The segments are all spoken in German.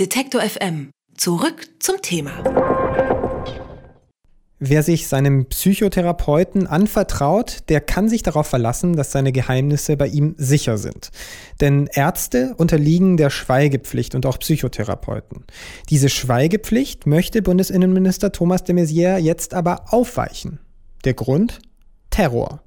Detektor FM. Zurück zum Thema. Wer sich seinem Psychotherapeuten anvertraut, der kann sich darauf verlassen, dass seine Geheimnisse bei ihm sicher sind. Denn Ärzte unterliegen der Schweigepflicht und auch Psychotherapeuten. Diese Schweigepflicht möchte Bundesinnenminister Thomas de Maizière jetzt aber aufweichen. Der Grund? Terror.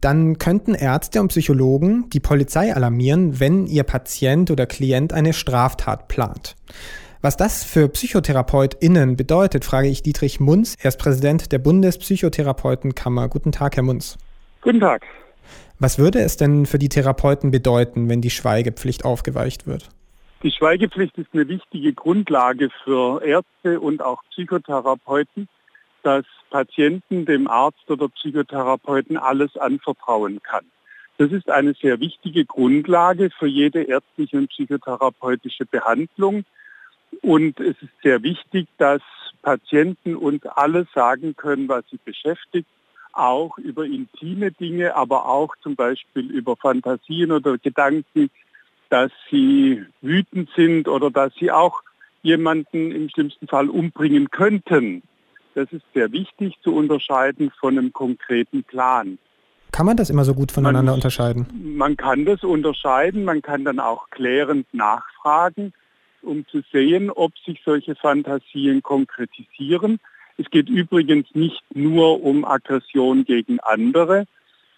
Dann könnten Ärzte und Psychologen die Polizei alarmieren, wenn ihr Patient oder Klient eine Straftat plant. Was das für PsychotherapeutInnen bedeutet, frage ich Dietrich Munz. Er ist Präsident der Bundespsychotherapeutenkammer. Guten Tag, Herr Munz. Guten Tag. Was würde es denn für die Therapeuten bedeuten, wenn die Schweigepflicht aufgeweicht wird? Die Schweigepflicht ist eine wichtige Grundlage für Ärzte und auch Psychotherapeuten, dass Patienten dem Arzt oder Psychotherapeuten alles anvertrauen kann. Das ist eine sehr wichtige Grundlage für jede ärztliche und psychotherapeutische Behandlung. Und es ist sehr wichtig, dass Patienten uns alles sagen können, was sie beschäftigt, auch über intime Dinge, aber auch zum Beispiel über Fantasien oder Gedanken, dass sie wütend sind oder dass sie auch jemanden im schlimmsten Fall umbringen könnten. Das ist sehr wichtig zu unterscheiden von einem konkreten Plan. Kann man das immer so gut voneinander man, unterscheiden? Man kann das unterscheiden, man kann dann auch klärend nachfragen, um zu sehen, ob sich solche Fantasien konkretisieren. Es geht übrigens nicht nur um Aggression gegen andere,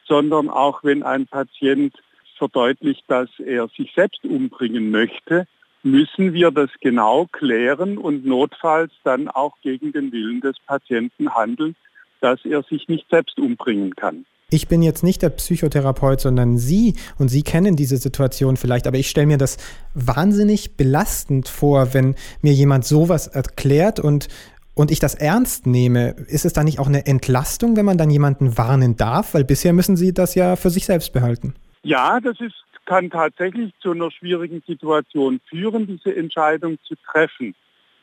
sondern auch wenn ein Patient verdeutlicht, dass er sich selbst umbringen möchte, müssen wir das genau klären und notfalls dann auch gegen den Willen des Patienten handeln, dass er sich nicht selbst umbringen kann. Ich bin jetzt nicht der Psychotherapeut, sondern Sie und Sie kennen diese Situation vielleicht, aber ich stelle mir das wahnsinnig belastend vor, wenn mir jemand sowas erklärt und, und ich das ernst nehme. Ist es da nicht auch eine Entlastung, wenn man dann jemanden warnen darf? Weil bisher müssen Sie das ja für sich selbst behalten. Ja, das ist kann tatsächlich zu einer schwierigen Situation führen, diese Entscheidung zu treffen.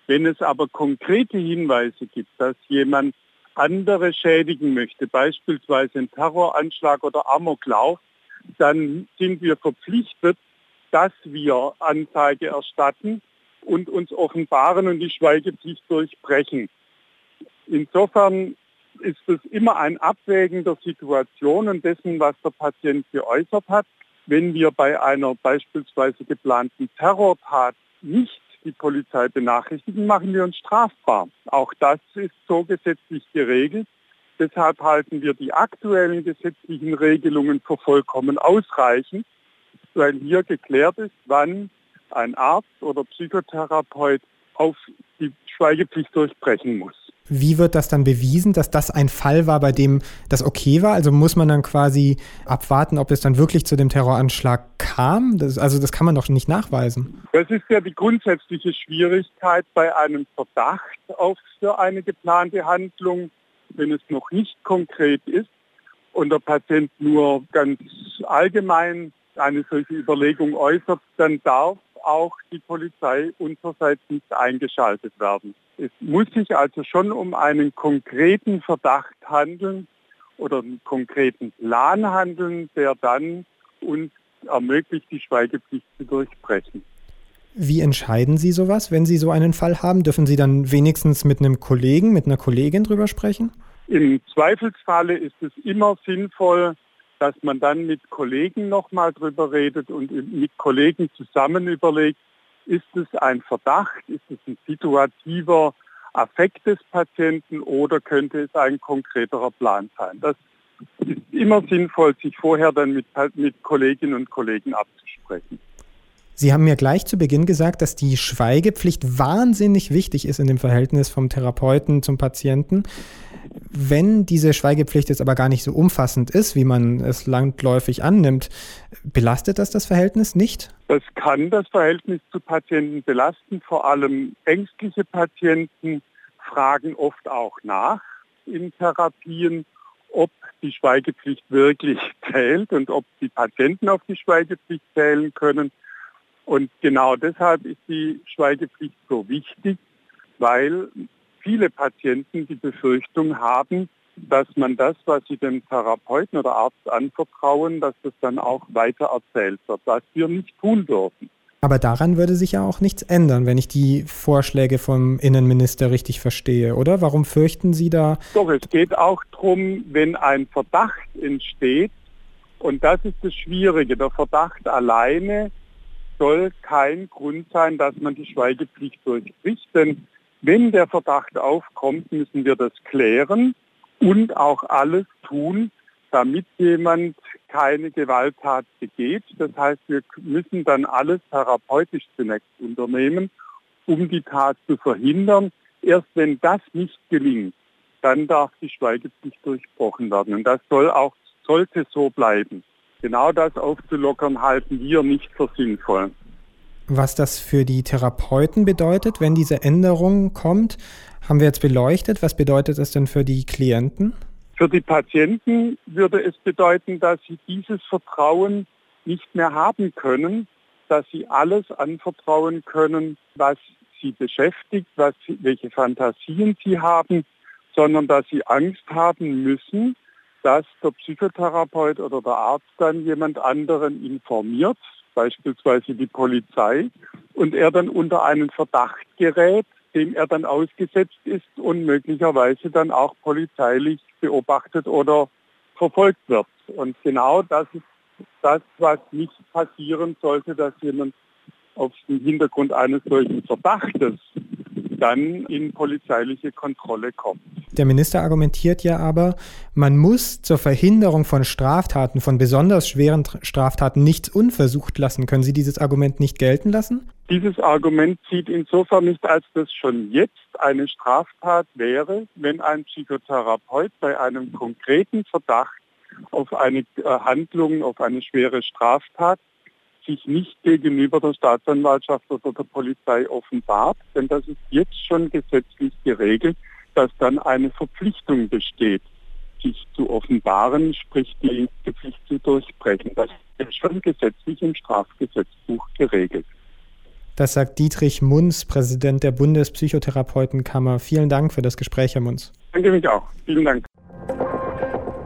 Wenn es aber konkrete Hinweise gibt, dass jemand andere schädigen möchte, beispielsweise ein Terroranschlag oder Amoklauf, dann sind wir verpflichtet, dass wir Anzeige erstatten und uns offenbaren und die Schweigepflicht durchbrechen. Insofern ist es immer ein Abwägen der Situation und dessen, was der Patient geäußert hat wenn wir bei einer beispielsweise geplanten Terrortat nicht die Polizei benachrichtigen, machen wir uns strafbar. Auch das ist so gesetzlich geregelt. Deshalb halten wir die aktuellen gesetzlichen Regelungen für vollkommen ausreichend, weil hier geklärt ist, wann ein Arzt oder Psychotherapeut auf die Schweigepflicht durchbrechen muss. Wie wird das dann bewiesen, dass das ein Fall war, bei dem das okay war? Also muss man dann quasi abwarten, ob es dann wirklich zu dem Terroranschlag kam? Das, also das kann man doch nicht nachweisen. Das ist ja die grundsätzliche Schwierigkeit bei einem Verdacht auf für eine geplante Handlung, wenn es noch nicht konkret ist und der Patient nur ganz allgemein eine solche Überlegung äußert, dann darf auch die Polizei unsererseits nicht eingeschaltet werden. Es muss sich also schon um einen konkreten Verdacht handeln oder einen konkreten Plan handeln, der dann uns ermöglicht, die Schweigepflicht zu durchbrechen. Wie entscheiden Sie sowas, wenn Sie so einen Fall haben? Dürfen Sie dann wenigstens mit einem Kollegen, mit einer Kollegin drüber sprechen? Im Zweifelsfalle ist es immer sinnvoll, dass man dann mit Kollegen nochmal drüber redet und mit Kollegen zusammen überlegt, ist es ein Verdacht, ist es ein situativer Affekt des Patienten oder könnte es ein konkreterer Plan sein. Das ist immer sinnvoll, sich vorher dann mit, mit Kolleginnen und Kollegen abzusprechen. Sie haben mir gleich zu Beginn gesagt, dass die Schweigepflicht wahnsinnig wichtig ist in dem Verhältnis vom Therapeuten zum Patienten. Wenn diese Schweigepflicht jetzt aber gar nicht so umfassend ist, wie man es landläufig annimmt, belastet das das Verhältnis nicht? Das kann das Verhältnis zu Patienten belasten. Vor allem ängstliche Patienten fragen oft auch nach in Therapien, ob die Schweigepflicht wirklich zählt und ob die Patienten auf die Schweigepflicht zählen können. Und genau deshalb ist die Schweigepflicht so wichtig, weil viele Patienten die Befürchtung haben, dass man das, was sie dem Therapeuten oder Arzt anvertrauen, dass das dann auch weiter erzählt wird, was wir nicht tun dürfen. Aber daran würde sich ja auch nichts ändern, wenn ich die Vorschläge vom Innenminister richtig verstehe, oder? Warum fürchten Sie da? Doch, es geht auch darum, wenn ein Verdacht entsteht, und das ist das Schwierige, der Verdacht alleine soll kein Grund sein, dass man die Schweigepflicht durchbricht. Denn wenn der Verdacht aufkommt, müssen wir das klären und auch alles tun, damit jemand keine Gewalttat begeht. Das heißt, wir müssen dann alles therapeutisch zunächst unternehmen, um die Tat zu verhindern. Erst wenn das nicht gelingt, dann darf die Schweigepflicht durchbrochen werden. Und das soll auch, sollte so bleiben. Genau das aufzulockern halten wir nicht für sinnvoll. Was das für die Therapeuten bedeutet, wenn diese Änderung kommt, haben wir jetzt beleuchtet. Was bedeutet das denn für die Klienten? Für die Patienten würde es bedeuten, dass sie dieses Vertrauen nicht mehr haben können, dass sie alles anvertrauen können, was sie beschäftigt, was welche Fantasien sie haben, sondern dass sie Angst haben müssen, dass der Psychotherapeut oder der Arzt dann jemand anderen informiert, beispielsweise die Polizei, und er dann unter einen Verdacht gerät, dem er dann ausgesetzt ist und möglicherweise dann auch polizeilich beobachtet oder verfolgt wird. Und genau das ist das, was nicht passieren sollte, dass jemand auf dem Hintergrund eines solchen Verdachtes dann in polizeiliche Kontrolle kommt. Der Minister argumentiert ja aber, man muss zur Verhinderung von Straftaten, von besonders schweren Straftaten nichts unversucht lassen. Können Sie dieses Argument nicht gelten lassen? Dieses Argument zieht insofern nicht, als das schon jetzt eine Straftat wäre, wenn ein Psychotherapeut bei einem konkreten Verdacht auf eine äh, Handlung, auf eine schwere Straftat sich nicht gegenüber der Staatsanwaltschaft oder der Polizei offenbart, denn das ist jetzt schon gesetzlich geregelt, dass dann eine Verpflichtung besteht, sich zu offenbaren, sprich die Pflicht zu durchbrechen. Das ist schon gesetzlich im Strafgesetzbuch geregelt. Das sagt Dietrich Munz, Präsident der Bundespsychotherapeutenkammer. Vielen Dank für das Gespräch, Herr Munz. Danke mich auch. Vielen Dank.